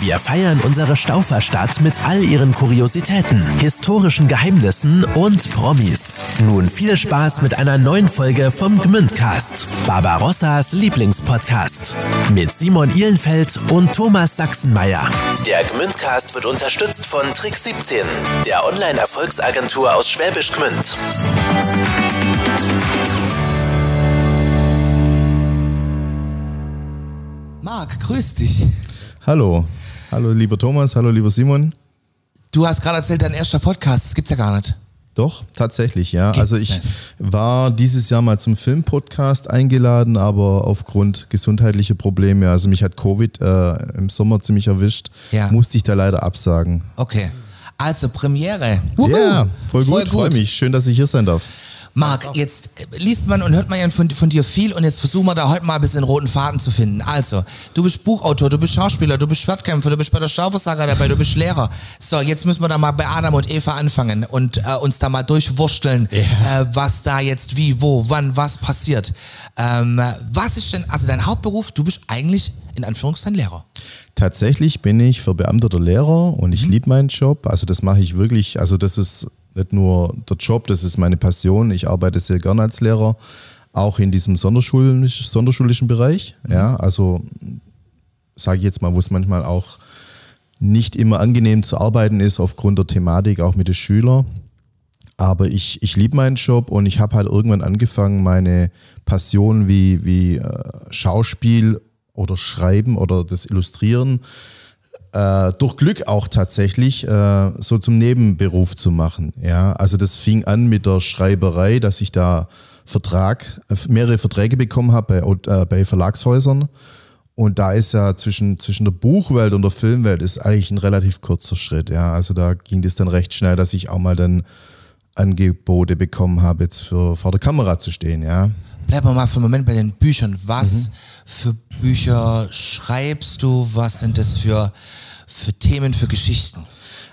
Wir feiern unsere Stauferstadt mit all ihren Kuriositäten, historischen Geheimnissen und Promis. Nun viel Spaß mit einer neuen Folge vom Gmündcast, Barbarossas Lieblingspodcast. Mit Simon Ihlenfeld und Thomas Sachsenmeier. Der Gmündcast wird unterstützt von Trick 17, der Online-Erfolgsagentur aus Schwäbisch Gmünd. Marc, grüß dich. Hallo. Hallo, lieber Thomas. Hallo, lieber Simon. Du hast gerade erzählt, dein erster Podcast, das gibt's ja gar nicht. Doch, tatsächlich, ja. Gibt's also ich war dieses Jahr mal zum Filmpodcast eingeladen, aber aufgrund gesundheitlicher Probleme, also mich hat Covid äh, im Sommer ziemlich erwischt, Ja. musste ich da leider absagen. Okay. Also Premiere. Wuhu. Ja, voll gut, Voll freue mich. Schön, dass ich hier sein darf. Marc, jetzt äh, liest man und hört man ja von, von dir viel und jetzt versuchen wir da heute mal ein bisschen roten Faden zu finden. Also, du bist Buchautor, du bist Schauspieler, du bist Schwertkämpfer, du bist bei der Stauversager dabei, du bist Lehrer. So, jetzt müssen wir da mal bei Adam und Eva anfangen und äh, uns da mal durchwursteln, äh, was da jetzt wie, wo, wann, was passiert. Ähm, was ist denn, also dein Hauptberuf, du bist eigentlich in Anführungszeichen Lehrer. Tatsächlich bin ich verbeamteter Lehrer und ich liebe meinen Job. Also das mache ich wirklich, also das ist nicht nur der Job, das ist meine Passion. Ich arbeite sehr gerne als Lehrer, auch in diesem sonderschulisch, sonderschulischen Bereich. Ja, also sage ich jetzt mal, wo es manchmal auch nicht immer angenehm zu arbeiten ist aufgrund der Thematik, auch mit den Schülern. Aber ich, ich liebe meinen Job und ich habe halt irgendwann angefangen, meine Passion wie, wie äh, Schauspiel oder Schreiben oder das Illustrieren äh, durch Glück auch tatsächlich äh, so zum Nebenberuf zu machen. Ja, also das fing an mit der Schreiberei, dass ich da Vertrag, äh, mehrere Verträge bekommen habe bei, äh, bei Verlagshäusern. Und da ist ja zwischen, zwischen der Buchwelt und der Filmwelt ist eigentlich ein relativ kurzer Schritt. Ja, also da ging das dann recht schnell, dass ich auch mal dann Angebote bekommen habe, jetzt für vor der Kamera zu stehen. Ja, Bleiben wir mal für einen Moment bei den Büchern. Was Mhm. für Bücher schreibst du? Was sind das für, für Themen, für Geschichten?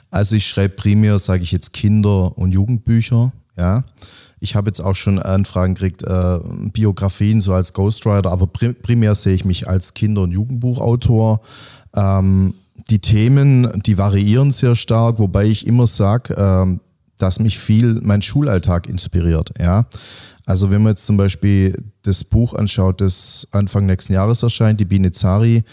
Also ich schreibe primär, sage ich jetzt, Kinder- und Jugendbücher. Ja, ich habe jetzt auch schon Anfragen gekriegt, äh, Biografien so als Ghostwriter, aber pri primär sehe ich mich als Kinder- und Jugendbuchautor. Ähm, die Themen, die variieren sehr stark, wobei ich immer sage, ähm, dass mich viel mein Schulalltag inspiriert. Ja, also wenn man jetzt zum Beispiel das Buch anschaut, das Anfang nächsten Jahres erscheint, die Biene Zari.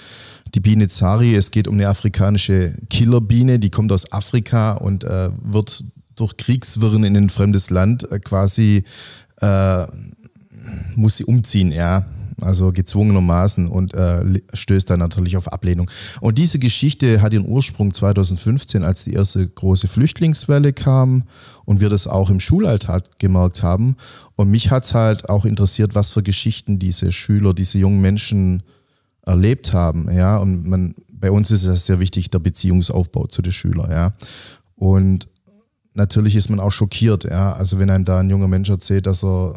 Die Biene Zari, es geht um eine afrikanische Killerbiene, die kommt aus Afrika und äh, wird durch Kriegswirren in ein fremdes Land äh, quasi, äh, muss sie umziehen, ja. Also gezwungenermaßen und äh, stößt dann natürlich auf Ablehnung. Und diese Geschichte hat ihren Ursprung 2015, als die erste große Flüchtlingswelle kam und wir das auch im Schulalltag gemerkt haben. Und mich hat es halt auch interessiert, was für Geschichten diese Schüler, diese jungen Menschen erlebt haben. Ja, und man, bei uns ist es sehr wichtig, der Beziehungsaufbau zu den Schülern. Ja, und natürlich ist man auch schockiert, ja. Also wenn einem da ein junger Mensch erzählt, dass er,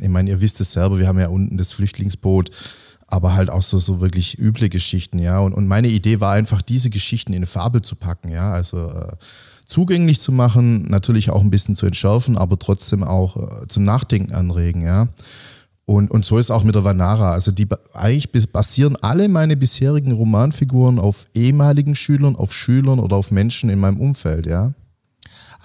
ich meine, ihr wisst es selber, wir haben ja unten das Flüchtlingsboot, aber halt auch so, so wirklich üble Geschichten, ja. Und, und meine Idee war einfach, diese Geschichten in eine Fabel zu packen, ja. Also äh, zugänglich zu machen, natürlich auch ein bisschen zu entschärfen, aber trotzdem auch äh, zum Nachdenken anregen, ja. Und, und so ist auch mit der Vanara. Also die eigentlich basieren alle meine bisherigen Romanfiguren auf ehemaligen Schülern, auf Schülern oder auf Menschen in meinem Umfeld, ja.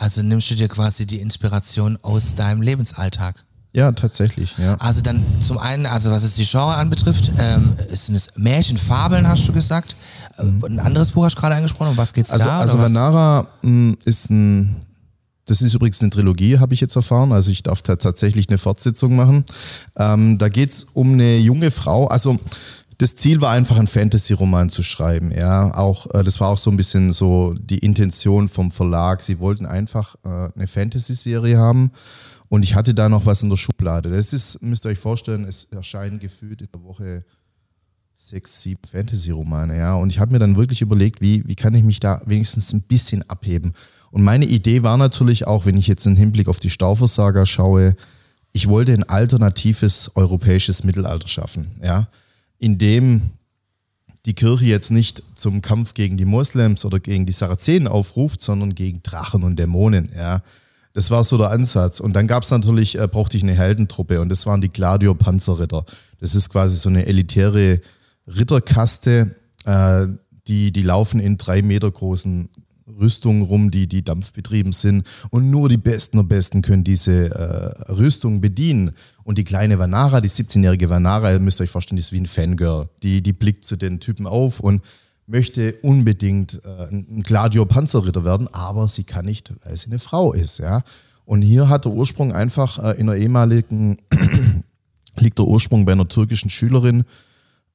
Also nimmst du dir quasi die Inspiration aus deinem Lebensalltag. Ja, tatsächlich, ja. Also dann zum einen, also was es die Genre anbetrifft, ähm, sind es Märchenfabeln, hast du gesagt. Äh, Ein anderes Buch hast du gerade angesprochen. Um was geht's Also, da? also? Vanara mh, ist ein, das ist übrigens eine Trilogie, habe ich jetzt erfahren. Also ich darf da tatsächlich eine Fortsetzung machen. Ähm, da geht's um eine junge Frau. Also das Ziel war einfach, einen Fantasy-Roman zu schreiben. Ja, auch äh, das war auch so ein bisschen so die Intention vom Verlag. Sie wollten einfach äh, eine Fantasy-Serie haben. Und ich hatte da noch was in der Schublade. Das ist, müsst ihr euch vorstellen, es erscheinen gefühlt in der Woche sechs, sieben Fantasy-Romane, ja. Und ich habe mir dann wirklich überlegt, wie, wie kann ich mich da wenigstens ein bisschen abheben. Und meine Idee war natürlich auch, wenn ich jetzt im Hinblick auf die Staufersaga schaue, ich wollte ein alternatives europäisches Mittelalter schaffen, ja, in dem die Kirche jetzt nicht zum Kampf gegen die Moslems oder gegen die Sarazenen aufruft, sondern gegen Drachen und Dämonen. Ja. Das war so der Ansatz. Und dann gab es natürlich, äh, brauchte ich eine Heldentruppe und das waren die Gladior Panzerritter. Das ist quasi so eine elitäre Ritterkaste, äh, die, die laufen in drei Meter großen Rüstungen rum, die, die dampfbetrieben sind. Und nur die Besten der Besten können diese äh, Rüstung bedienen. Und die kleine Vanara, die 17-jährige Vanara, ihr müsst euch vorstellen, die ist wie ein Fangirl. Die, die blickt zu den Typen auf und möchte unbedingt äh, ein Gladio-Panzerritter werden, aber sie kann nicht, weil sie eine Frau ist. Ja? Und hier hat der Ursprung einfach äh, in einer ehemaligen, liegt der Ursprung bei einer türkischen Schülerin.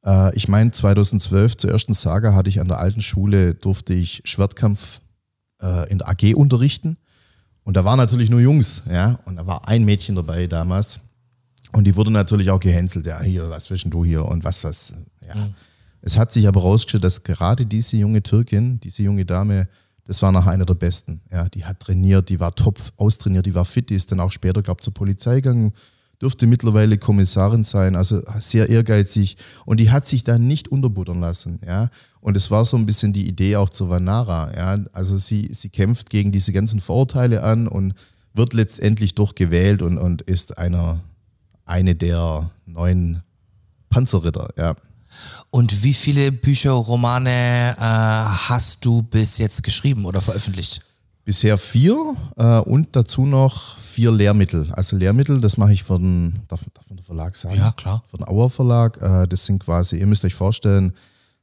Äh, ich meine, 2012 zur ersten Saga hatte ich an der alten Schule, durfte ich Schwertkampf äh, in der AG unterrichten. Und da waren natürlich nur Jungs, ja. Und da war ein Mädchen dabei damals. Und die wurde natürlich auch gehänselt, ja, hier, was zwischen du hier und was, was, ja. Mhm. Es hat sich aber rausgestellt, dass gerade diese junge Türkin, diese junge Dame, das war nachher einer der besten. Ja, die hat trainiert, die war top austrainiert, die war fit, die ist dann auch später, glaube ich, zur Polizei gegangen, dürfte mittlerweile Kommissarin sein, also sehr ehrgeizig und die hat sich da nicht unterbuttern lassen. Ja, und es war so ein bisschen die Idee auch zu Vanara. Ja, also sie, sie kämpft gegen diese ganzen Vorurteile an und wird letztendlich durchgewählt und, und ist einer, eine der neuen Panzerritter. Ja. Und wie viele Bücher, Romane äh, hast du bis jetzt geschrieben oder veröffentlicht? Bisher vier äh, und dazu noch vier Lehrmittel. Also Lehrmittel, das mache ich für den, darf, darf man den Verlag sagen? Ja, klar. Für den Auer Verlag. Äh, das sind quasi, ihr müsst euch vorstellen,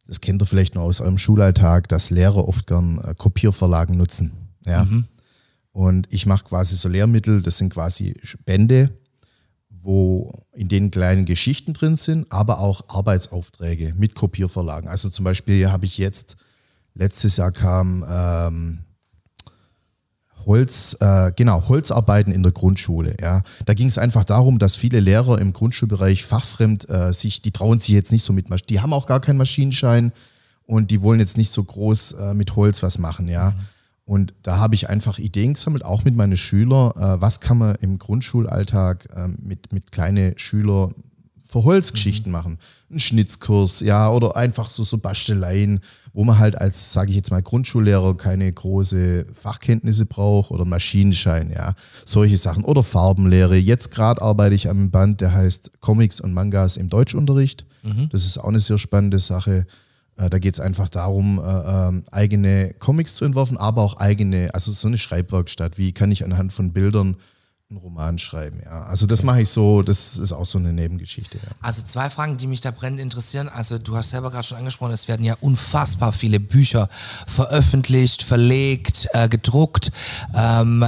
das kennt ihr vielleicht noch aus eurem Schulalltag, dass Lehrer oft gern äh, Kopierverlagen nutzen. Ja. Mhm. Und ich mache quasi so Lehrmittel, das sind quasi Bände, wo in denen kleinen Geschichten drin sind, aber auch Arbeitsaufträge mit Kopierverlagen. Also zum Beispiel habe ich jetzt, letztes Jahr kam ähm, Holz, äh, genau, Holzarbeiten in der Grundschule. Ja. Da ging es einfach darum, dass viele Lehrer im Grundschulbereich fachfremd äh, sich, die trauen sich jetzt nicht so mit Maschinen, die haben auch gar keinen Maschinenschein und die wollen jetzt nicht so groß äh, mit Holz was machen, ja. Mhm. Und da habe ich einfach Ideen gesammelt, auch mit meinen Schülern. Äh, was kann man im Grundschulalltag äh, mit, mit kleinen Schülern für Holzgeschichten mhm. machen? Ein Schnitzkurs, ja, oder einfach so, so Basteleien, wo man halt als, sage ich jetzt mal, Grundschullehrer keine große Fachkenntnisse braucht oder Maschinenschein, ja, solche Sachen. Oder Farbenlehre. Jetzt gerade arbeite ich am Band, der heißt Comics und Mangas im Deutschunterricht. Mhm. Das ist auch eine sehr spannende Sache. Äh, da geht es einfach darum, äh, äh, eigene Comics zu entwerfen, aber auch eigene, also so eine Schreibwerkstatt. Wie kann ich anhand von Bildern einen Roman schreiben? Ja, also das mache ich so. Das ist auch so eine Nebengeschichte. Ja. Also zwei Fragen, die mich da brennend interessieren. Also du hast selber gerade schon angesprochen, es werden ja unfassbar viele Bücher veröffentlicht, verlegt, äh, gedruckt. Ähm,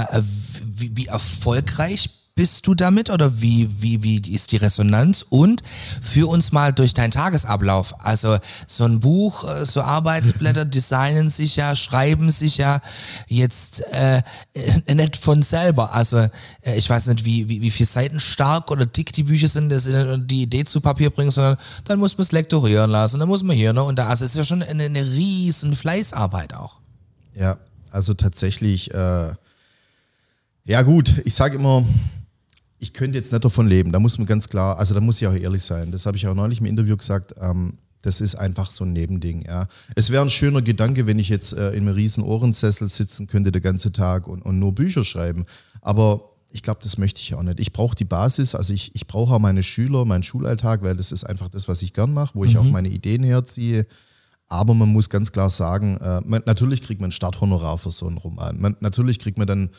wie, wie erfolgreich bist du damit oder wie, wie, wie ist die Resonanz? Und führ uns mal durch deinen Tagesablauf. Also so ein Buch, äh, so Arbeitsblätter designen sich ja, schreiben sich ja jetzt äh, äh, nicht von selber. Also äh, ich weiß nicht, wie, wie, wie viel Seiten stark oder dick die Bücher sind, dass die Idee zu Papier bringen, sondern dann muss man es lektorieren lassen, dann muss man hier, ne? Und da, also es ist ja schon eine, eine riesen Fleißarbeit auch. Ja, also tatsächlich, äh, ja gut, ich sage immer, ich könnte jetzt nicht davon leben. Da muss man ganz klar, also da muss ich auch ehrlich sein. Das habe ich auch neulich im Interview gesagt. Ähm, das ist einfach so ein Nebending. Ja. Es wäre ein schöner Gedanke, wenn ich jetzt äh, in einem riesen Ohrensessel sitzen könnte den ganzen Tag und, und nur Bücher schreiben. Aber ich glaube, das möchte ich auch nicht. Ich brauche die Basis, also ich, ich brauche auch meine Schüler, meinen Schulalltag, weil das ist einfach das, was ich gern mache, wo ich mhm. auch meine Ideen herziehe. Aber man muss ganz klar sagen, äh, man, natürlich kriegt man ein Starthonorar für so einen Roman. Man, natürlich kriegt man dann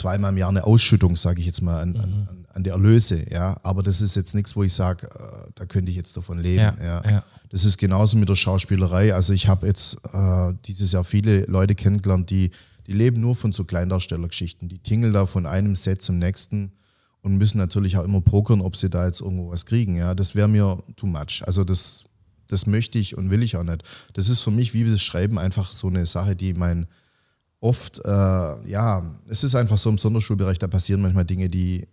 zweimal im Jahr eine Ausschüttung, sage ich jetzt mal, an, mhm. an, an der Erlöse. Ja, aber das ist jetzt nichts, wo ich sage, äh, da könnte ich jetzt davon leben. Ja, ja. ja, Das ist genauso mit der Schauspielerei. Also ich habe jetzt äh, dieses Jahr viele Leute kennengelernt, die, die leben nur von so Kleindarstellergeschichten. Die tingeln da von einem Set zum nächsten und müssen natürlich auch immer pokern, ob sie da jetzt irgendwo was kriegen. Ja, das wäre mir too much. Also das, das möchte ich und will ich auch nicht. Das ist für mich wie das Schreiben einfach so eine Sache, die mein oft, äh, ja, es ist einfach so im Sonderschulbereich, da passieren manchmal Dinge, die,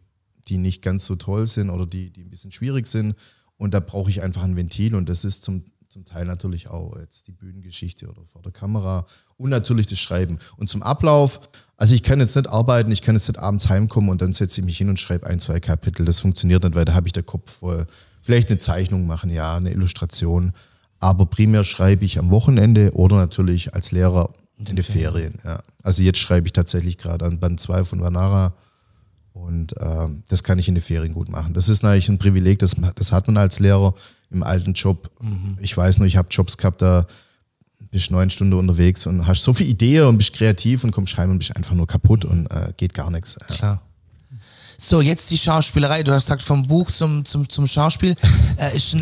die nicht ganz so toll sind oder die, die ein bisschen schwierig sind. Und da brauche ich einfach ein Ventil und das ist zum, zum Teil natürlich auch jetzt die Bühnengeschichte oder vor der Kamera und natürlich das Schreiben. Und zum Ablauf, also ich kann jetzt nicht arbeiten, ich kann jetzt nicht abends heimkommen und dann setze ich mich hin und schreibe ein, zwei Kapitel. Das funktioniert nicht, weil da habe ich der Kopf voll. Vielleicht eine Zeichnung machen, ja, eine Illustration. Aber primär schreibe ich am Wochenende oder natürlich als Lehrer in den Ferien. Ja. Also jetzt schreibe ich tatsächlich gerade an Band 2 von Vanara und ähm, das kann ich in den Ferien gut machen. Das ist natürlich ein Privileg, das, das hat man als Lehrer im alten Job. Mhm. Ich weiß nur, ich habe Jobs gehabt, da bist neun Stunden unterwegs und hast so viele Ideen und bist kreativ und kommst heim und bist einfach nur kaputt und äh, geht gar nichts. Klar. So, jetzt die Schauspielerei. Du hast gesagt, vom Buch zum, zum, zum Schauspiel äh, ist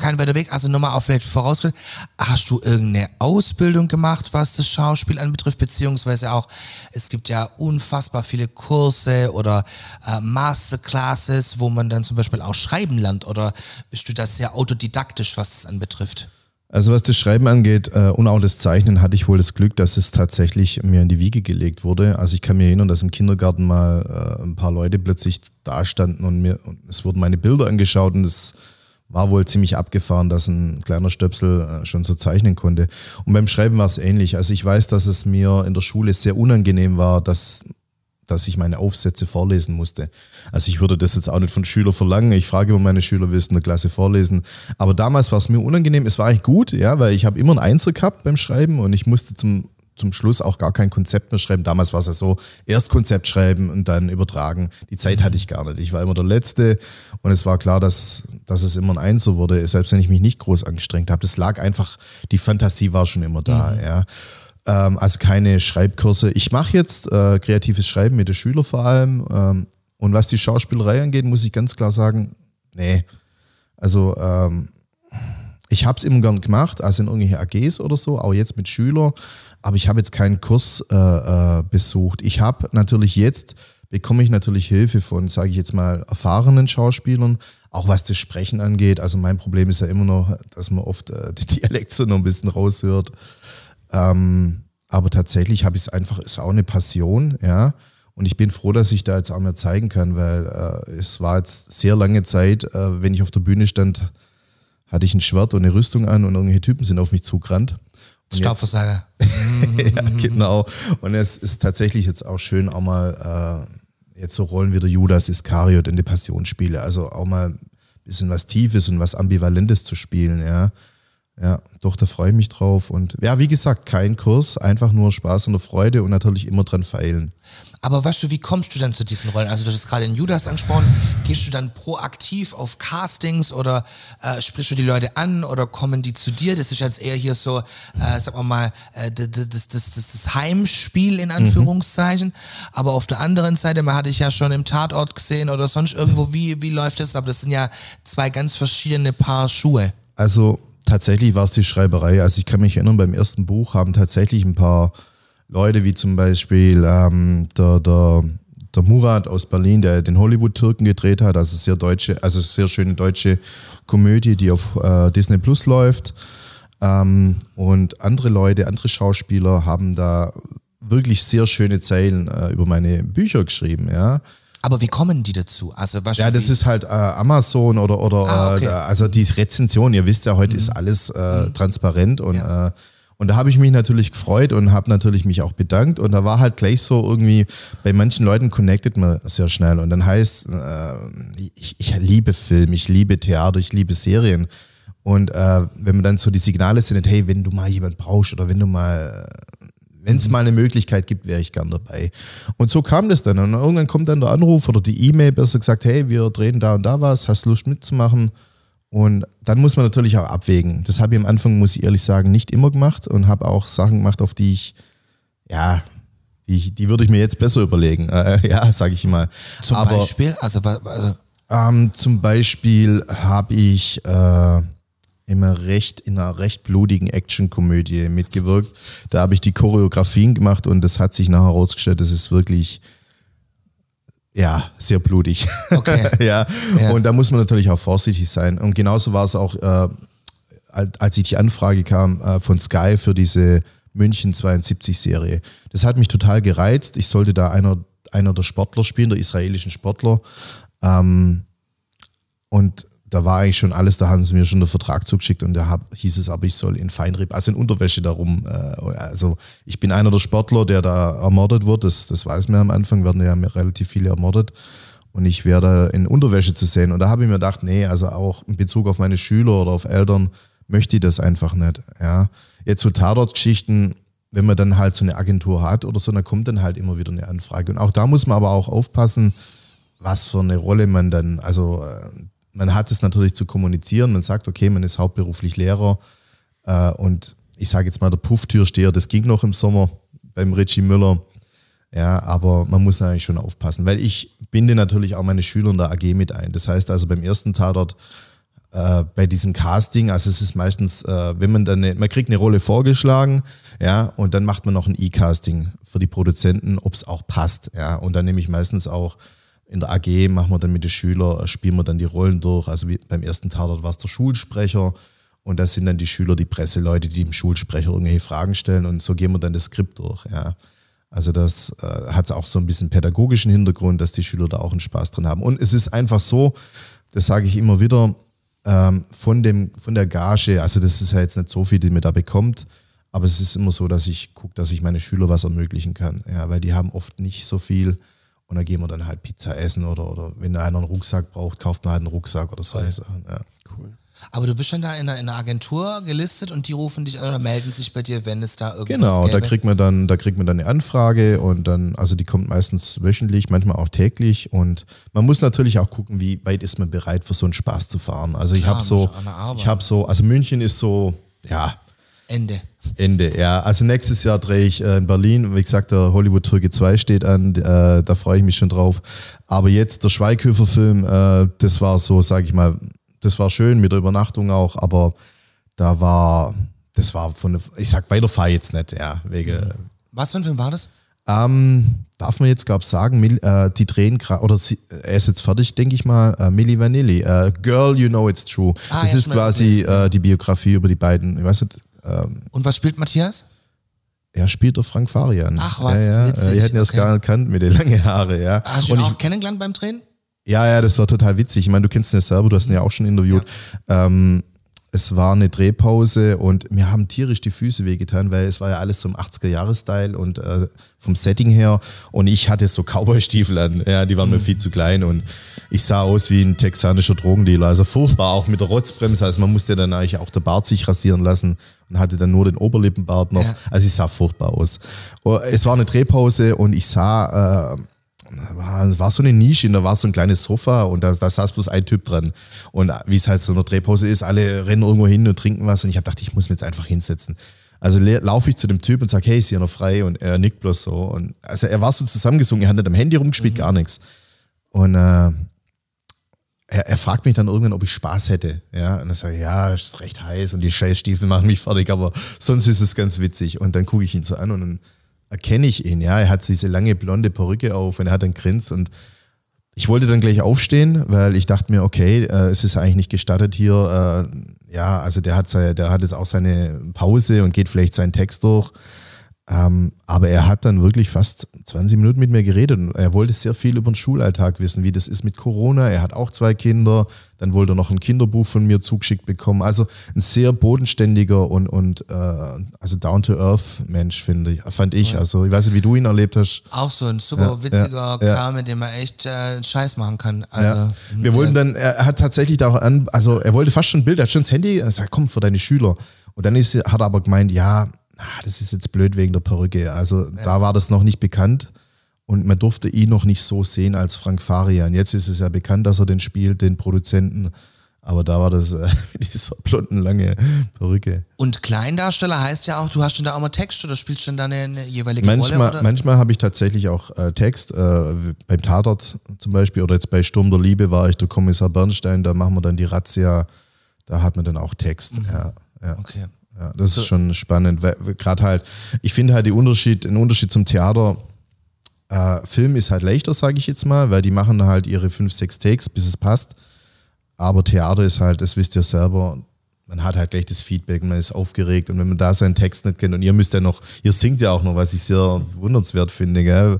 kein weiter Weg. Also nochmal auf vielleicht vorausgestellt. Hast du irgendeine Ausbildung gemacht, was das Schauspiel anbetrifft? Beziehungsweise auch, es gibt ja unfassbar viele Kurse oder äh, Masterclasses, wo man dann zum Beispiel auch schreiben lernt. Oder bist du da sehr autodidaktisch, was das anbetrifft? Also was das Schreiben angeht äh, und auch das Zeichnen hatte ich wohl das Glück, dass es tatsächlich mir in die Wiege gelegt wurde. Also ich kann mir erinnern, dass im Kindergarten mal äh, ein paar Leute plötzlich da standen und mir und es wurden meine Bilder angeschaut und es war wohl ziemlich abgefahren, dass ein kleiner Stöpsel äh, schon so zeichnen konnte. Und beim Schreiben war es ähnlich. Also ich weiß, dass es mir in der Schule sehr unangenehm war, dass dass ich meine Aufsätze vorlesen musste. Also ich würde das jetzt auch nicht von Schülern verlangen. Ich frage immer meine Schüler, willst du in der Klasse vorlesen? Aber damals war es mir unangenehm. Es war eigentlich gut, ja, weil ich habe immer ein Einzel gehabt beim Schreiben und ich musste zum, zum Schluss auch gar kein Konzept mehr schreiben. Damals war es ja so, erst Konzept schreiben und dann übertragen. Die Zeit hatte ich gar nicht. Ich war immer der Letzte und es war klar, dass, dass es immer ein Einzel wurde, selbst wenn ich mich nicht groß angestrengt habe. Das lag einfach, die Fantasie war schon immer da, mhm. ja. Ähm, also keine Schreibkurse. Ich mache jetzt äh, kreatives Schreiben mit den Schülern vor allem. Ähm, und was die Schauspielerei angeht, muss ich ganz klar sagen, nee. Also ähm, ich habe es immer gern gemacht, also in irgendwelche AGs oder so, auch jetzt mit Schülern. Aber ich habe jetzt keinen Kurs äh, äh, besucht. Ich habe natürlich jetzt, bekomme ich natürlich Hilfe von, sage ich jetzt mal, erfahrenen Schauspielern, auch was das Sprechen angeht. Also mein Problem ist ja immer noch, dass man oft äh, die Dialekt so noch ein bisschen raushört. Ähm, aber tatsächlich habe ich es einfach, ist auch eine Passion, ja. Und ich bin froh, dass ich da jetzt auch mehr zeigen kann, weil äh, es war jetzt sehr lange Zeit, äh, wenn ich auf der Bühne stand, hatte ich ein Schwert und eine Rüstung an und irgendwelche Typen sind auf mich zugerannt. Staubversager. ja, genau. Und es ist tatsächlich jetzt auch schön, auch mal äh, jetzt so Rollen wie der Judas Iskariot in die Passionsspiele. Also auch mal ein bisschen was Tiefes und was Ambivalentes zu spielen, ja. Ja, doch, da freue ich mich drauf. Und ja, wie gesagt, kein Kurs, einfach nur Spaß und Freude und natürlich immer dran feilen. Aber weißt du, wie kommst du dann zu diesen Rollen? Also du hast gerade in Judas angesprochen, gehst du dann proaktiv auf Castings oder äh, sprichst du die Leute an oder kommen die zu dir? Das ist jetzt eher hier so, äh, sagen wir mal, äh, das, das, das, das, Heimspiel in mhm. Anführungszeichen. Mhm. Aber auf der anderen Seite, man hatte ich ja schon im Tatort gesehen oder sonst irgendwo, wie, wie läuft das? Aber das sind ja zwei ganz verschiedene Paar Schuhe. Also tatsächlich war es die Schreiberei. Also ich kann mich erinnern, beim ersten Buch haben tatsächlich ein paar Leute, wie zum Beispiel ähm, der, der, der Murat aus Berlin, der den Hollywood-Türken gedreht hat, also sehr deutsche, also sehr schöne deutsche Komödie, die auf äh, Disney Plus läuft. Ähm, und andere Leute, andere Schauspieler haben da wirklich sehr schöne Zeilen äh, über meine Bücher geschrieben, ja. Aber wie kommen die dazu? Also was ja, das ist halt äh, Amazon oder oder ah, okay. äh, also die Rezension. Ihr wisst ja, heute mhm. ist alles äh, mhm. transparent und ja. äh, und da habe ich mich natürlich gefreut und habe natürlich mich auch bedankt und da war halt gleich so irgendwie bei manchen Leuten connected man sehr schnell und dann heißt äh, ich, ich liebe Film, ich liebe Theater, ich liebe Serien und äh, wenn man dann so die Signale sendet, hey, wenn du mal jemand brauchst oder wenn du mal wenn es mal eine Möglichkeit gibt, wäre ich gern dabei. Und so kam das dann. Und irgendwann kommt dann der Anruf oder die E-Mail, besser gesagt, hey, wir drehen da und da was, hast Lust mitzumachen? Und dann muss man natürlich auch abwägen. Das habe ich am Anfang, muss ich ehrlich sagen, nicht immer gemacht und habe auch Sachen gemacht, auf die ich, ja, die, die würde ich mir jetzt besser überlegen. Äh, ja, sage ich mal. Zum Aber, Beispiel? Also, also ähm, zum Beispiel habe ich äh, immer recht in einer recht blutigen Actionkomödie mitgewirkt. Da habe ich die Choreografien gemacht und das hat sich nachher herausgestellt, das ist wirklich ja, sehr blutig. Okay. ja. ja. Und da muss man natürlich auch vorsichtig sein. Und genauso war es auch, äh, als ich die Anfrage kam äh, von Sky für diese München 72 Serie. Das hat mich total gereizt. Ich sollte da einer, einer der Sportler spielen, der israelischen Sportler. Ähm, und da war eigentlich schon alles, da haben sie mir schon den Vertrag zugeschickt und da hab, hieß es aber, ich soll in Feinripp, also in Unterwäsche darum. Äh, also ich bin einer der Sportler, der da ermordet wird, das, das weiß man am Anfang, werden ja relativ viele ermordet und ich wäre da in Unterwäsche zu sehen. Und da habe ich mir gedacht, nee, also auch in Bezug auf meine Schüler oder auf Eltern möchte ich das einfach nicht. Ja. Jetzt so Tatort-Geschichten, wenn man dann halt so eine Agentur hat oder so, dann kommt dann halt immer wieder eine Anfrage. Und auch da muss man aber auch aufpassen, was für eine Rolle man dann, also äh, man hat es natürlich zu kommunizieren, man sagt, okay, man ist hauptberuflich Lehrer äh, und ich sage jetzt mal der Pufftürsteher, das ging noch im Sommer beim Richie Müller. Ja, aber man muss eigentlich schon aufpassen, weil ich binde natürlich auch meine Schüler in der AG mit ein. Das heißt also beim ersten Tatort äh, bei diesem Casting, also es ist meistens, äh, wenn man dann, eine, man kriegt eine Rolle vorgeschlagen, ja, und dann macht man noch ein E-Casting für die Produzenten, ob es auch passt, ja, und dann nehme ich meistens auch in der AG, machen wir dann mit den Schülern, spielen wir dann die Rollen durch, also wie beim ersten Tatort war es der Schulsprecher und das sind dann die Schüler, die Presseleute, die dem Schulsprecher irgendwelche Fragen stellen und so gehen wir dann das Skript durch, ja. Also das äh, hat auch so ein bisschen pädagogischen Hintergrund, dass die Schüler da auch einen Spaß drin haben. Und es ist einfach so, das sage ich immer wieder, ähm, von, dem, von der Gage, also das ist ja jetzt nicht so viel, die mir da bekommt, aber es ist immer so, dass ich gucke, dass ich meine Schüler was ermöglichen kann. Ja, weil die haben oft nicht so viel und dann gehen wir dann halt Pizza essen oder, oder wenn einer einen Rucksack braucht, kauft man halt einen Rucksack oder solche Sachen. Ja. Cool. Aber du bist schon da in einer, in einer Agentur gelistet und die rufen dich oder melden sich bei dir, wenn es da irgendwas Genau, gäbe? da kriegt man dann, da kriegt man dann eine Anfrage und dann, also die kommt meistens wöchentlich, manchmal auch täglich und man muss natürlich auch gucken, wie weit ist man bereit für so einen Spaß zu fahren. Also ich Klar, habe so, ich habe so, also München ist so, ja, Ende. Ende, ja. Also nächstes Jahr drehe ich äh, in Berlin. Wie gesagt, der Hollywood Türke 2 steht an. Äh, da freue ich mich schon drauf. Aber jetzt der Schweighöfer-Film, äh, das war so, sage ich mal, das war schön mit der Übernachtung auch, aber da war, das war von, der- ich sag weiter fahr jetzt nicht, ja, wegen. Was für ein Film war das? Ähm, darf man jetzt, glaube ich, sagen, die drehen gerade, oder er ist jetzt fertig, denke ich mal, äh, Milli Vanilli, äh, Girl, You Know It's True. Ah, das ja, ist quasi äh, die Biografie über die beiden, ich weiß nicht, ähm, Und was spielt Matthias? er spielt der Frank Farian. Ach was, ja, ja. witzig, Äh, Ihr hätten das okay. gar nicht erkannt mit den langen Haare, ja. Hast du Und ihn ich, auch kennengelernt beim Drehen? ja, ja, das war total witzig. Ich meine, du kennst ihn ja selber, du hast ihn ja auch schon interviewt. Ähm, es war eine Drehpause und mir haben tierisch die Füße wehgetan, weil es war ja alles so im 80er-Jahres-Style und äh, vom Setting her. Und ich hatte so Cowboy-Stiefel an, ja, die waren mir viel zu klein und ich sah aus wie ein texanischer Drogendealer. Also furchtbar, auch mit der Rotzbremse. Also man musste dann eigentlich auch der Bart sich rasieren lassen und hatte dann nur den Oberlippenbart noch. Ja. Also ich sah furchtbar aus. Oh, Es war eine Drehpause und ich sah, äh, war, war so eine Nische, da war so ein kleines Sofa und da, da saß bloß ein Typ dran. Und wie es halt so in der Drehpause ist, alle rennen irgendwo hin und trinken was und ich hab gedacht, ich muss mich jetzt einfach hinsetzen. Also laufe ich zu dem Typ und sage, hey, ist hier noch frei? Und er nickt bloß so. Und also er war so zusammengesungen, er hat nicht am Handy rumgespielt, gar nichts. Und äh, er, er fragt mich dann irgendwann, ob ich Spaß hätte. Ja, und sage ich, ja, es ist recht heiß und die Scheißstiefel machen mich fertig, aber sonst ist es ganz witzig. Und dann gucke ich ihn so an und dann erkenne ich ihn. Ja, er hat diese lange blonde Perücke auf und er hat einen Grins und ich wollte dann gleich aufstehen, weil ich dachte mir, okay, äh, es ist eigentlich nicht gestattet hier. Äh, ja, also der hat, sei- der hat jetzt auch seine Pause und geht vielleicht seinen Text durch. Ähm, aber er hat dann wirklich fast 20 Minuten mit mir geredet und er wollte sehr viel über den Schulalltag wissen, wie das ist mit Corona. Er hat auch zwei Kinder, dann wollte er noch ein Kinderbuch von mir zugeschickt bekommen. Also ein sehr bodenständiger und, und äh, also down-to-earth Mensch, finde ich, fand ich. Also ich weiß nicht, wie du ihn erlebt hast. Auch so ein super Ja, witziger ja. Kerl, mit dem man echt äh, Scheiß machen kann. Also, Ja. Wir wollten dann, er hat tatsächlich da auch an, also er wollte fast schon ein Bild, er hat schon das Handy, er sagt, komm, für deine Schüler. Und dann ist, hat er aber gemeint, ja, ah, das ist jetzt blöd wegen der Perücke. Also da war das noch nicht bekannt und man durfte ihn noch nicht so sehen als Frank Farian. Jetzt ist es ja bekannt, dass er den spielt, den Produzenten. Aber da war das äh, mit dieser blonden, lange Perücke. Und Kleindarsteller heißt ja auch, du hast schon da auch mal Text oder spielst schon da eine, eine jeweilige Rolle? Manchmal, Oder? manchmal habe ich tatsächlich auch äh, Text. Äh, beim Tatort zum Beispiel oder jetzt bei Sturm der Liebe war ich der Kommissar Bernstein, da machen wir dann die Razzia, da hat man dann auch Text. Ja, ja. Okay. Ja, das ist schon spannend. Gerade halt, ich finde halt die Unterschied, ein Unterschied zum Theater. Äh, Film ist halt leichter, sage ich jetzt mal, weil die machen halt ihre fünf, sechs Takes, bis es passt. Aber Theater ist halt, das wisst ihr selber, man hat halt gleich das Feedback, man ist aufgeregt und wenn man da seinen Text nicht kennt und ihr müsst ja noch, ihr singt ja auch noch, was ich sehr wundernswert finde, gell?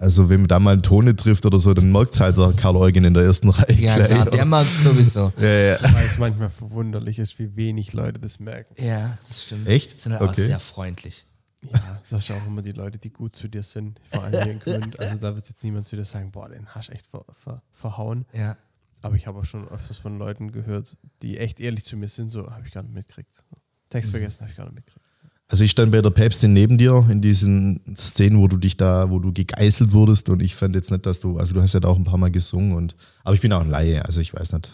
Also wenn man da mal einen Ton nicht trifft oder so, dann merkt halt der Karl Eugen in der ersten Reihe Ja, gleich. klar, der mag sowieso. ja, ja. Weil es manchmal verwunderlich ist, wie wenig Leute das merken. Ja, das stimmt. Echt? Die sind halt auch Okay. sehr freundlich. Ja, du hast ja auch immer die Leute, die gut zu dir sind, vor allem hier in Gmünd. Also da wird jetzt niemand zu dir sagen, boah, den hast du echt ver, ver, verhauen. Ja. aber ich habe auch schon öfters von Leuten gehört, die echt ehrlich zu mir sind, so habe ich gar nicht mitgekriegt. Text vergessen, habe ich gar nicht mitgekriegt. Also ich stand bei der Päpstin neben dir in diesen Szenen, wo du dich da, wo du gegeißelt wurdest und ich fand jetzt nicht, dass du, also du hast ja da auch ein paar Mal gesungen und, aber ich bin auch ein Laie, also ich weiß nicht.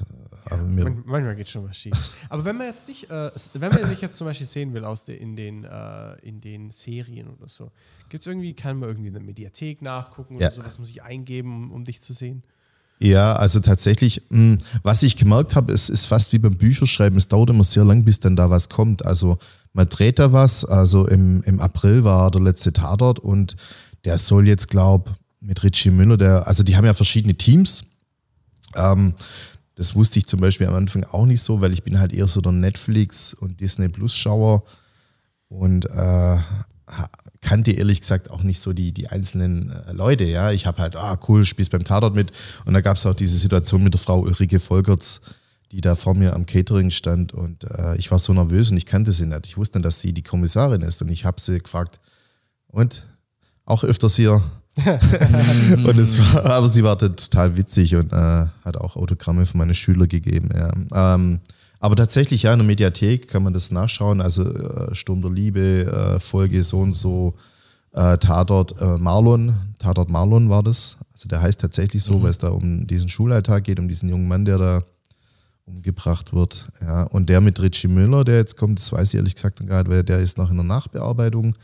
Man, manchmal geht schon was schief. Aber wenn man jetzt nicht, äh, wenn man dich jetzt zum Beispiel sehen will aus de, in, den, äh, in den Serien oder so, gibt es irgendwie, kann man irgendwie in der Mediathek nachgucken Ja. oder so, was muss ich eingeben, um, um dich zu sehen? Ja, also tatsächlich, mh, was ich gemerkt habe, es ist fast wie beim Bücherschreiben, es dauert immer sehr lang, bis dann da was kommt. Also man dreht da was, also im, im April war der letzte Tatort und der soll jetzt, glaub, mit Richie Müller, der, also die haben ja verschiedene Teams. Ähm, das wusste ich zum Beispiel am Anfang auch nicht so, weil ich bin halt eher so der Netflix und Disney Plus Schauer und äh, kannte ehrlich gesagt auch nicht so die, die einzelnen äh, Leute. Ja, ich habe halt, ah cool, spielst beim Tatort mit und da gab es auch diese Situation mit der Frau Ulrike Volkerts, die da vor mir am Catering stand und äh, ich war so nervös und ich kannte sie nicht. Ich wusste nicht, dass sie die Kommissarin ist und ich habe sie gefragt und auch öfters hier. und es war, aber sie war total witzig und äh, hat auch Autogramme für meine Schüler gegeben. Ja. Ähm, aber tatsächlich, ja, in der Mediathek kann man das nachschauen. Also äh, Sturm der Liebe, äh, Folge so und so, äh, Tatort Marlon, Tatort Marlon war das. Also der heißt tatsächlich so, weil es da um diesen Schulalltag geht, um diesen jungen Mann, der da umgebracht wird. Ja. Und der mit Richie Müller, der jetzt kommt, das weiß ich ehrlich gesagt noch gar nicht, weil der ist noch in der Nachbearbeitung.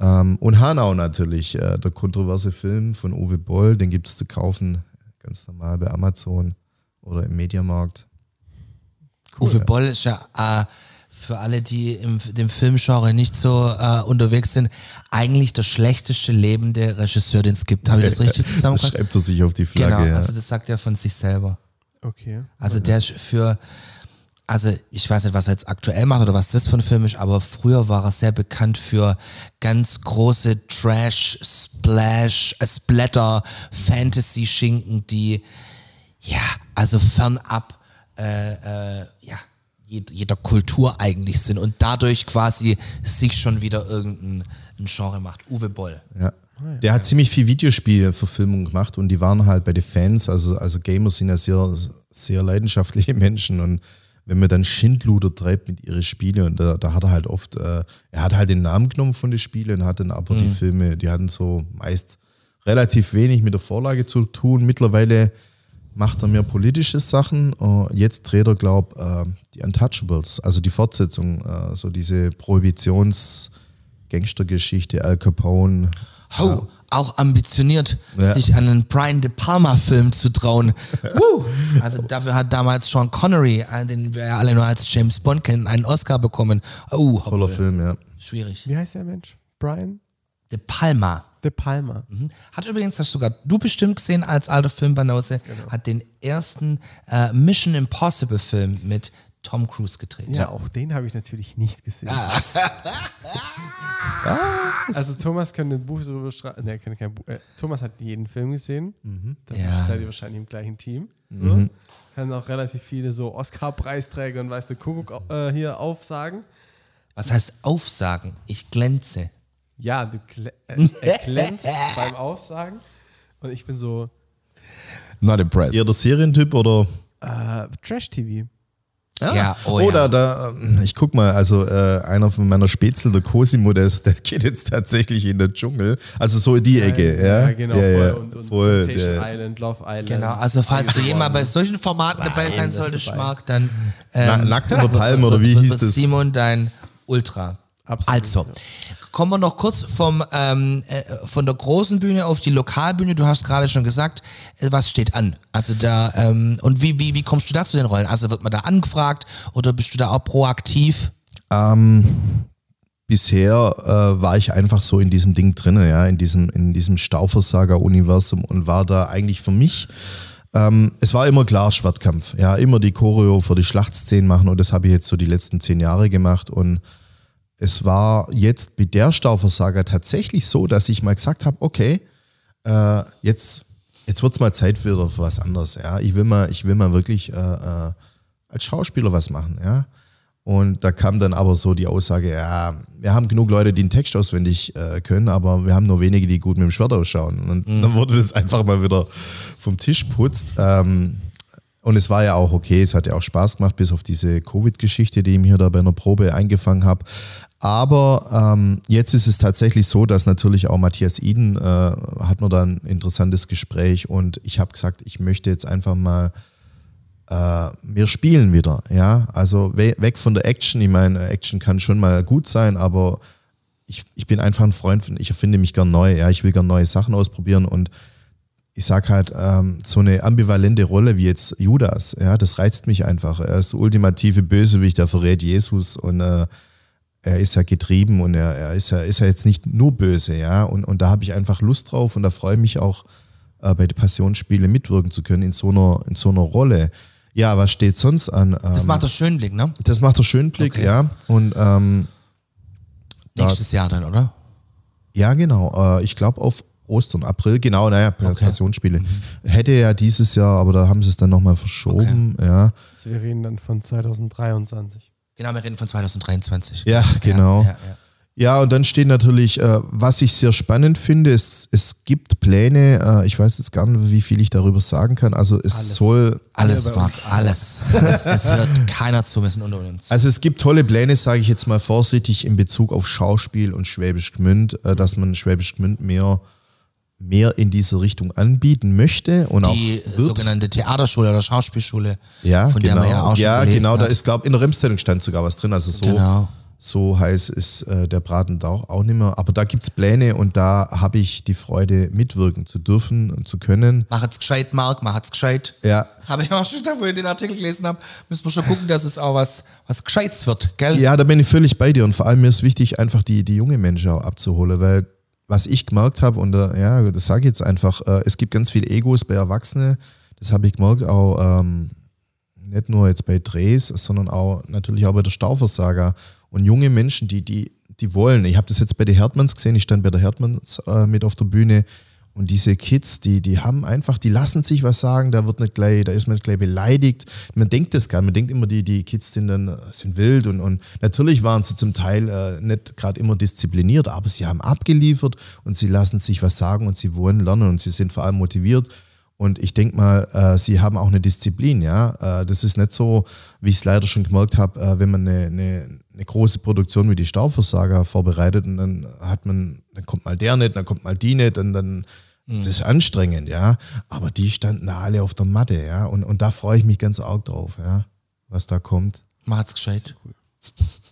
Ähm, und Hanau natürlich, äh, der kontroverse Film von Uwe Boll, den gibt es zu kaufen, ganz normal bei Amazon oder im Mediamarkt. Uwe Boll ist ja äh, für alle, die im dem Filmgenre nicht so äh, unterwegs sind, eigentlich der schlechteste lebende Regisseur, den es gibt. Habe ich das richtig Das zusammengefasst? schreibt er sich auf die Flagge. Genau, ja. also das sagt er von sich selber. Okay. Also der ist für, also ich weiß nicht, was er jetzt aktuell macht oder was das für ein Film ist, aber früher war er sehr bekannt für ganz große Trash, Splash, äh, Splatter, Fantasy-Schinken, die ja, also fernab äh, äh, ja, jed- jeder Kultur eigentlich sind und dadurch quasi sich schon wieder irgendein ein Genre macht. Uwe Boll. Ja. Der hat ziemlich viel Videospielverfilmung gemacht und die waren halt bei den Fans, also, also Gamers sind ja sehr, sehr leidenschaftliche Menschen und wenn man dann Schindluder treibt mit ihren Spielen und da, da hat er halt oft, äh, er hat halt den Namen genommen von den Spielen und hat dann aber die Filme, die hatten so meist relativ wenig mit der Vorlage zu tun. Mittlerweile macht er mehr politische Sachen. Äh, Jetzt dreht er, glaube äh, die Untouchables, also die Fortsetzung, äh, so diese Prohibitions-Gangstergeschichte, Al Capone. Ho, auch ambitioniert, Ja. sich an einen Brian De Palma-Film zu trauen. Woo. Also dafür hat damals Sean Connery, den wir ja alle nur als James Bond kennen, einen Oscar bekommen. Oh, Toller Film, ja. schwierig. Wie heißt der Mensch? Brian? De Palma. De Palma. Mhm. Hat übrigens, hast sogar du bestimmt gesehen als alter Filmbanause, hat den ersten äh, Mission Impossible Film mit Tom Cruise gedreht. Ja, auch den habe ich natürlich nicht gesehen. Was? Also Thomas könnte ein Buch darüber schreiben. Ne, kann kein Buch. Äh, Thomas hat jeden Film gesehen. Dann Ja. seid ihr wahrscheinlich im gleichen Team. So. Kann auch relativ viele so Oscar-Preisträger und weißt du, Kuckuck äh, hier aufsagen. Was heißt aufsagen? Ich glänze. Ja, du äh, er glänzt beim Aufsagen. Und ich bin so Not impressed. Eher der Serientyp oder? äh, Trash-TV. Ja, oh, oh, ja. da, ähm, ich guck mal, also äh, einer von meiner Spätzle, der Cosimo, der, ist, der geht jetzt tatsächlich in den Dschungel. Also so in die Ecke, ja. genau. ja, voll. ja, Und, und voll, Temptation ja. Island, Love Island. Genau, also falls du jemand bei solchen Formaten dabei sein solltest. Marc, dann Na, ähm, Nackt unter Palmen oder wie hieß das? Simon dein Ultra. Absolut, Also, kommen wir noch kurz vom, ähm, äh, von der großen Bühne auf die Lokalbühne. Du hast gerade schon gesagt, äh, was steht an? Also da, ähm, und wie, wie, wie kommst du da zu den Rollen? Also wird man da angefragt oder bist du da auch proaktiv? Bisher äh, war ich einfach so in diesem Ding drinne, ja, in diesem, in diesem Staufersager-Universum und war da eigentlich für mich ähm, es war immer klar Schwertkampf. Ja, immer die Choreo für die Schlachtszenen machen und das habe ich jetzt so die letzten zehn Jahre gemacht und es war jetzt mit der Staufersaga tatsächlich so, dass ich mal gesagt habe, okay, äh, jetzt, jetzt wird's mal Zeit wieder für was anderes. Ja, ich will mal, ich will mal wirklich äh, äh, als Schauspieler was machen. Ja, und da kam dann aber so die Aussage, ja, wir haben genug Leute, die einen Text auswendig äh, können, aber wir haben nur wenige, die gut mit dem Schwert ausschauen. Und dann wurde das einfach mal wieder vom Tisch putzt. Ähm, Und es war ja auch okay, es hat ja auch Spaß gemacht, bis auf diese Covid-Geschichte, die ich mir da bei einer Probe eingefangen habe. Aber ähm, jetzt ist es tatsächlich so, dass natürlich auch Matthias Iden äh, hat mir dann ein interessantes Gespräch und ich habe gesagt, ich möchte jetzt einfach mal äh, wir spielen wieder, ja. Also we weg von der Action. Ich meine, Action kann schon mal gut sein, aber ich, ich bin einfach ein Freund von, ich erfinde mich gern neu, ja. Ich will gern neue Sachen ausprobieren und ich sag halt, ähm, so eine ambivalente Rolle wie jetzt Judas, ja, das reizt mich einfach. Er ist der ultimative Bösewicht, der verrät Jesus und äh, er ist ja getrieben und er, er ist ja, ist ja jetzt nicht nur böse, ja. Und, und da habe ich einfach Lust drauf und da freue ich mich auch, äh, bei den Passionsspielen mitwirken zu können in so einer, in so einer Rolle. Ja, was steht sonst an? Das Ähm, macht der Schönblick, ne? das macht der Schönblick, Okay. ja. Und ähm, Da- Nächstes Jahr dann, oder? ja, genau. Äh, ich glaube auf Ostern, April, genau, naja, Passionsspiele. Mhm. Hätte ja dieses Jahr, aber da haben sie es dann nochmal verschoben, ja. Also wir reden dann von 2023. Genau, wir reden von 2023. Ja, genau. Ja, ja, ja. Ja, und dann steht natürlich, äh, was ich sehr spannend finde, es, es gibt Pläne, äh, ich weiß jetzt gar nicht, wie viel ich darüber sagen kann. Also es Alles. soll, Alles, war, alles. alles. Es hört keiner zu, wir sind unter uns. also es gibt tolle Pläne, sage ich jetzt mal vorsichtig, in Bezug auf Schauspiel und Schwäbisch Gmünd, äh, dass man Schwäbisch Gmünd mehr, mehr in diese Richtung anbieten möchte und die auch wird. sogenannte Theaterschule oder Schauspielschule, Ja, von genau. der man ja auch schon ja, genau. Da hat. ist, glaube in der Remszeitung stand sogar was drin. Also so, Genau. so heiß ist äh, der Braten da auch, auch nicht mehr. Aber da gibt's Pläne und da habe ich die Freude, mitwirken zu dürfen und zu können. Machet's gescheit, Marc, machet's gescheit. Ja. Habe ich auch schon, da wo ich den Artikel gelesen habe, müssen wir schon gucken, dass es auch was, was Gescheites wird, gell? Ja, da bin ich völlig bei dir. Und vor allem mir ist wichtig, einfach die, die junge Menschen auch abzuholen, weil was ich gemerkt habe, und äh, ja, das sage ich jetzt einfach, äh, es gibt ganz viele Egos bei Erwachsenen. Das habe ich gemerkt, auch ähm, nicht nur jetzt bei Drehs, sondern auch natürlich auch bei der Stauversager. Und junge Menschen, die, die, die wollen. Ich habe das jetzt bei den Hertmanns gesehen, ich stand bei der Hertmanns äh, mit auf der Bühne. Und diese Kids, die, die haben einfach, die lassen sich was sagen, da wird nicht gleich, da ist man nicht gleich beleidigt. Man denkt das gar nicht. Man denkt immer, die, die Kids sind dann sind wild und, und natürlich waren sie zum Teil äh, nicht gerade immer diszipliniert, aber sie haben abgeliefert und sie lassen sich was sagen und sie wollen lernen und sie sind vor allem motiviert. Und ich denke mal, äh, sie haben auch eine Disziplin, ja. Äh, das ist nicht so, wie ich es leider schon gemerkt habe, äh, wenn man eine, eine, eine große Produktion wie die Stauversager vorbereitet und dann hat man, dann kommt mal der nicht, dann kommt mal die nicht und dann das ist anstrengend, ja. Aber die standen da alle auf der Matte, ja. Und, und da freue ich mich ganz arg drauf, ja, was da kommt. Machet's gescheit.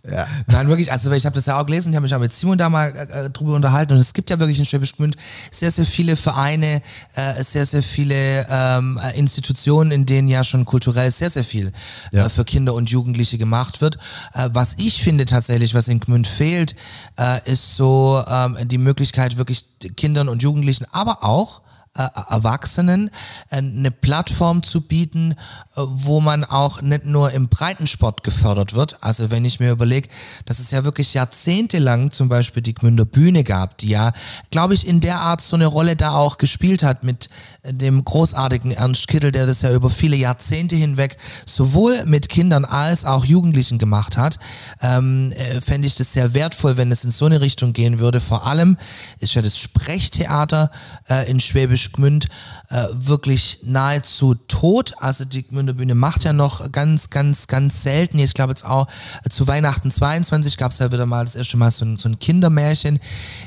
Ja. Nein, wirklich, also ich habe das ja auch gelesen, ich habe mich auch mit Simon da mal äh, drüber unterhalten und es gibt ja wirklich in Schwäbisch Gmünd sehr, sehr viele Vereine, äh, sehr, sehr viele ähm, äh, Institutionen, in denen ja schon kulturell sehr, sehr viel Ja. äh, für Kinder und Jugendliche gemacht wird. Äh, was ich finde tatsächlich, was in Gmünd fehlt, äh, ist so ähm, die Möglichkeit wirklich Kindern und Jugendlichen, aber auch äh, Erwachsenen äh, eine Plattform zu bieten, äh, wo man auch nicht nur im Breitensport gefördert wird. Also wenn ich mir überlege, dass es ja wirklich jahrzehntelang zum Beispiel die Gmünder Bühne gab, die ja, glaube ich, in der Art so eine Rolle da auch gespielt hat mit äh, dem großartigen Ernst Kittel, der das ja über viele Jahrzehnte hinweg sowohl mit Kindern als auch Jugendlichen gemacht hat, ähm, äh, fände ich das sehr wertvoll, wenn es in so eine Richtung gehen würde. Vor allem ist ja das Sprechtheater äh, in Schwäbisch Gmünd äh, wirklich nahezu tot. Also die Gmünder Bühne macht ja noch ganz, ganz, ganz selten. Ich glaube jetzt auch äh, zu Weihnachten 22 gab es ja wieder mal das erste Mal so ein, so ein Kindermärchen.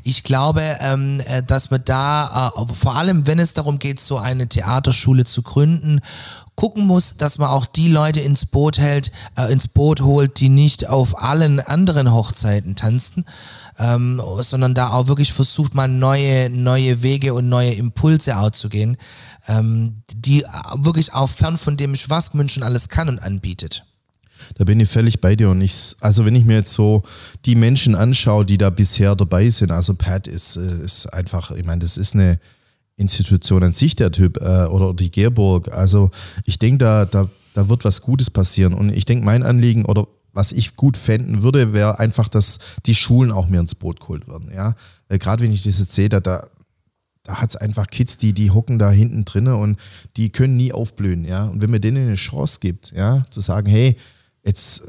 Ich glaube, ähm, äh, dass man da, äh, vor allem wenn es darum geht, so eine Theaterschule zu gründen, gucken muss, dass man auch die Leute ins Boot hält, äh, ins Boot holt, die nicht auf allen anderen Hochzeiten tanzen, ähm, sondern da auch wirklich versucht, mal neue, neue Wege und neue Impulse auch zu gehen, ähm, die wirklich auch fern von dem Schwarzmünchen alles kann und anbietet. Da bin ich völlig bei dir und ich, also wenn ich mir jetzt so die Menschen anschaue, die da bisher dabei sind, also Pat ist, äh, ist einfach, ich meine, das ist eine Institution an sich, der Typ, äh, oder die Gerburg. Also ich denke, da, da, da wird was Gutes passieren und ich denke, mein Anliegen oder was ich gut fänden würde, wäre einfach, dass die Schulen auch mehr ins Boot geholt werden, ja. Weil gerade wenn ich das jetzt sehe, da, da, da hat es einfach Kids, die, die hocken da hinten drinne und die können nie aufblühen, ja. Und wenn man denen eine Chance gibt, ja, zu sagen, hey, jetzt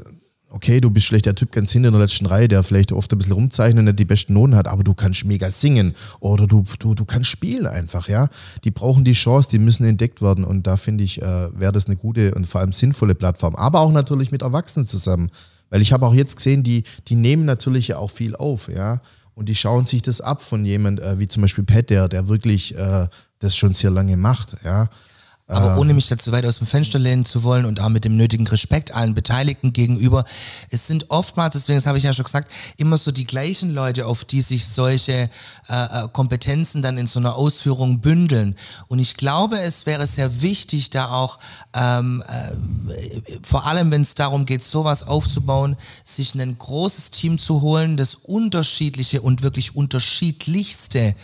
okay, du bist vielleicht der Typ ganz hinten in der letzten Reihe, der vielleicht oft ein bisschen rumzeichnet und nicht die besten Noten hat, aber du kannst mega singen oder du, du, du kannst spielen einfach, ja. Die brauchen die Chance, die müssen entdeckt werden und da finde ich, äh, wäre das eine gute und vor allem sinnvolle Plattform. Aber auch natürlich mit Erwachsenen zusammen, weil ich habe auch jetzt gesehen, die, die nehmen natürlich ja auch viel auf, ja. Und die schauen sich das ab von jemand äh, wie zum Beispiel Pat, der, der wirklich äh, das schon sehr lange macht, ja. Aber Ähm. ohne mich dazu weit aus dem Fenster lehnen zu wollen und auch mit dem nötigen Respekt allen Beteiligten gegenüber. Es sind oftmals, deswegen, das habe ich ja schon gesagt, immer so die gleichen Leute, auf die sich solche äh, äh, Kompetenzen dann in so einer Ausführung bündeln. Und ich glaube, es wäre sehr wichtig, da auch, ähm, äh, vor allem wenn es darum geht, sowas aufzubauen, sich ein großes Team zu holen, das unterschiedliche und wirklich unterschiedlichste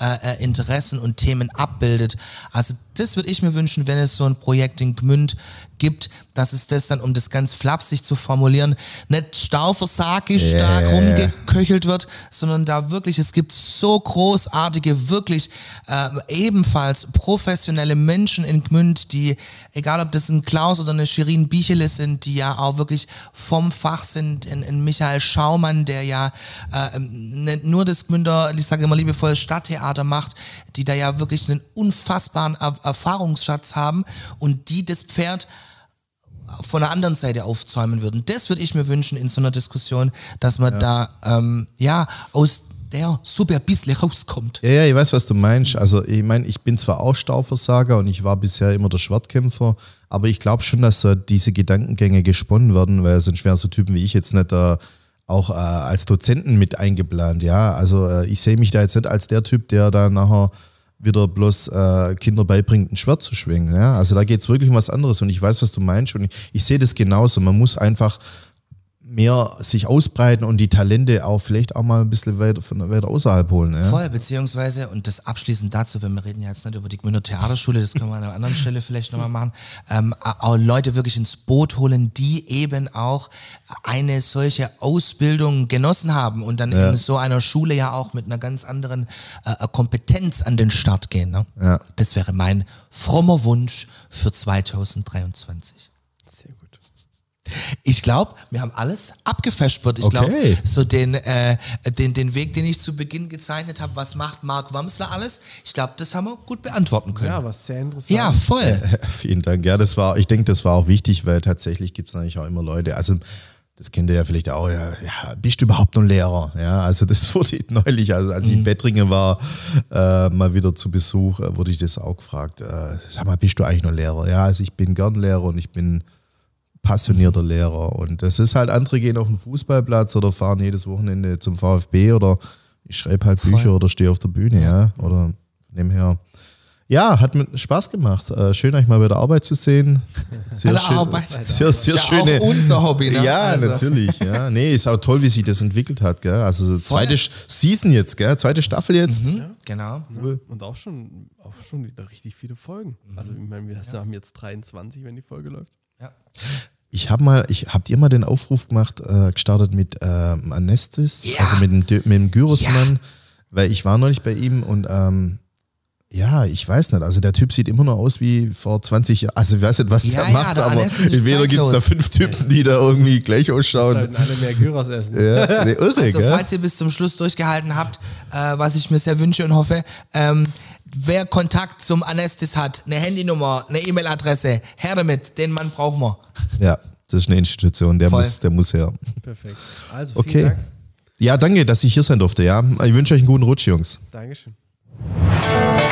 äh, äh, Interessen und Themen abbildet. Also das würde ich mir wünschen, wenn es so ein Projekt in Gmünd gibt, dass es das dann, um das ganz flapsig zu formulieren, nicht stauversagisch da rumgeköchelt wird, sondern da wirklich, es gibt so großartige, wirklich äh, ebenfalls professionelle Menschen in Gmünd, die, egal ob das ein Klaus oder eine Shirin Bichele sind, die ja auch wirklich vom Fach sind, in, in Michael Schaumann, der ja äh, nicht nur das Gmünder, ich sage immer liebevoll, Stadttheater macht, die da ja wirklich einen unfassbaren Erfahrungsschatz haben und die das Pferd von der anderen Seite aufzäumen würden. Das würde ich mir wünschen in so einer Diskussion, dass man da ähm, ja aus der Suppe ein bisschen rauskommt. Ja, ja, ich weiß, was du meinst. Also ich meine, ich bin zwar auch Stauversager und ich war bisher immer der Schwertkämpfer, aber ich glaube schon, dass äh, diese Gedankengänge gesponnen werden, weil sonst wären so Typen wie ich jetzt nicht äh, auch äh, als Dozenten mit eingeplant. Ja, also äh, ich sehe mich da jetzt nicht als der Typ, der da nachher wieder bloß äh, Kinder beibringt, ein Schwert zu schwingen. Ja? Also da geht es wirklich um was anderes und ich weiß, was du meinst und ich, ich sehe das genauso. Man muss einfach mehr sich ausbreiten und die Talente auch vielleicht auch mal ein bisschen weiter, von, weiter außerhalb holen. Ja? Voll, beziehungsweise, und das abschließend dazu, wenn wir reden ja jetzt nicht über die Gmünder Theaterschule, das können wir an einer anderen Stelle vielleicht nochmal machen, ähm, auch Leute wirklich ins Boot holen, die eben auch eine solche Ausbildung genossen haben und dann in so einer Schule ja auch mit einer ganz anderen äh, Kompetenz an den Start gehen. Ne? Ja. Das wäre mein frommer Wunsch für 2023. Ich glaube, wir haben alles abgefespert. Ich glaube, Okay. so den, äh, den, den Weg, den ich zu Beginn gezeichnet habe, was macht Mark Wamsler alles, ich glaube, das haben wir gut beantworten können. Ja, was sehr interessant. Ja, voll. Vielen Dank. Ja, das war, ich denke, das war auch wichtig, weil tatsächlich gibt es natürlich auch immer Leute, also das kennt ihr ja vielleicht auch, ja, ja, bist du überhaupt noch Lehrer? Ja, also das wurde neulich, also als ich in Bettringen war, äh, mal wieder zu Besuch, äh, wurde ich das auch gefragt. Äh, sag mal, bist du eigentlich noch Lehrer? Ja, also ich bin gern Lehrer und ich bin passionierter Lehrer. Und das ist halt, andere gehen auf den Fußballplatz oder fahren jedes Wochenende zum VfB oder ich schreibe halt Bücher oder stehe auf der Bühne, ja. Oder von dem her. Ja, hat mir Spaß gemacht. Äh, schön, euch mal bei der Arbeit zu sehen. Sehr schön, Arbeit. Sehr, sehr Ja, schöne. auch unser Hobby, ne? Ja, Also. natürlich. Ja. Nee, ist auch toll, wie sich das entwickelt hat. Gell? Also zweite Sch- Season jetzt, gell? zweite Staffel jetzt. Genau. Und auch schon, auch schon wieder richtig viele Folgen. Also ich meine, wir haben jetzt 23, wenn die Folge läuft. Ja. Ich habe mal, ich habt ihr mal den Aufruf gemacht, äh, gestartet mit ähm, Anestis, Ja. also mit dem, mit dem Gyrosmann, weil ich war neulich bei ihm und ähm, ja, ich weiß nicht, also der Typ sieht immer noch aus wie vor 20 Jahren, also ich weiß nicht, was Ja, der ja, macht, der aber entweder gibt es da fünf Typen, die da irgendwie gleich ausschauen. Sollten alle mehr Gyros essen. Ja, nee, irre, Also, gell? falls ihr bis zum Schluss durchgehalten habt, äh, was ich mir sehr wünsche und hoffe, ähm, wer Kontakt zum Anestis hat, eine Handynummer, eine E-Mail-Adresse, her damit, den Mann brauchen wir. Ja, das ist eine Institution, der Voll. muss, der muss her. Perfekt. Also, vielen Okay. Dank. Ja, danke, dass ich hier sein durfte, ja. Ich wünsche euch einen guten Rutsch, Jungs. Dankeschön.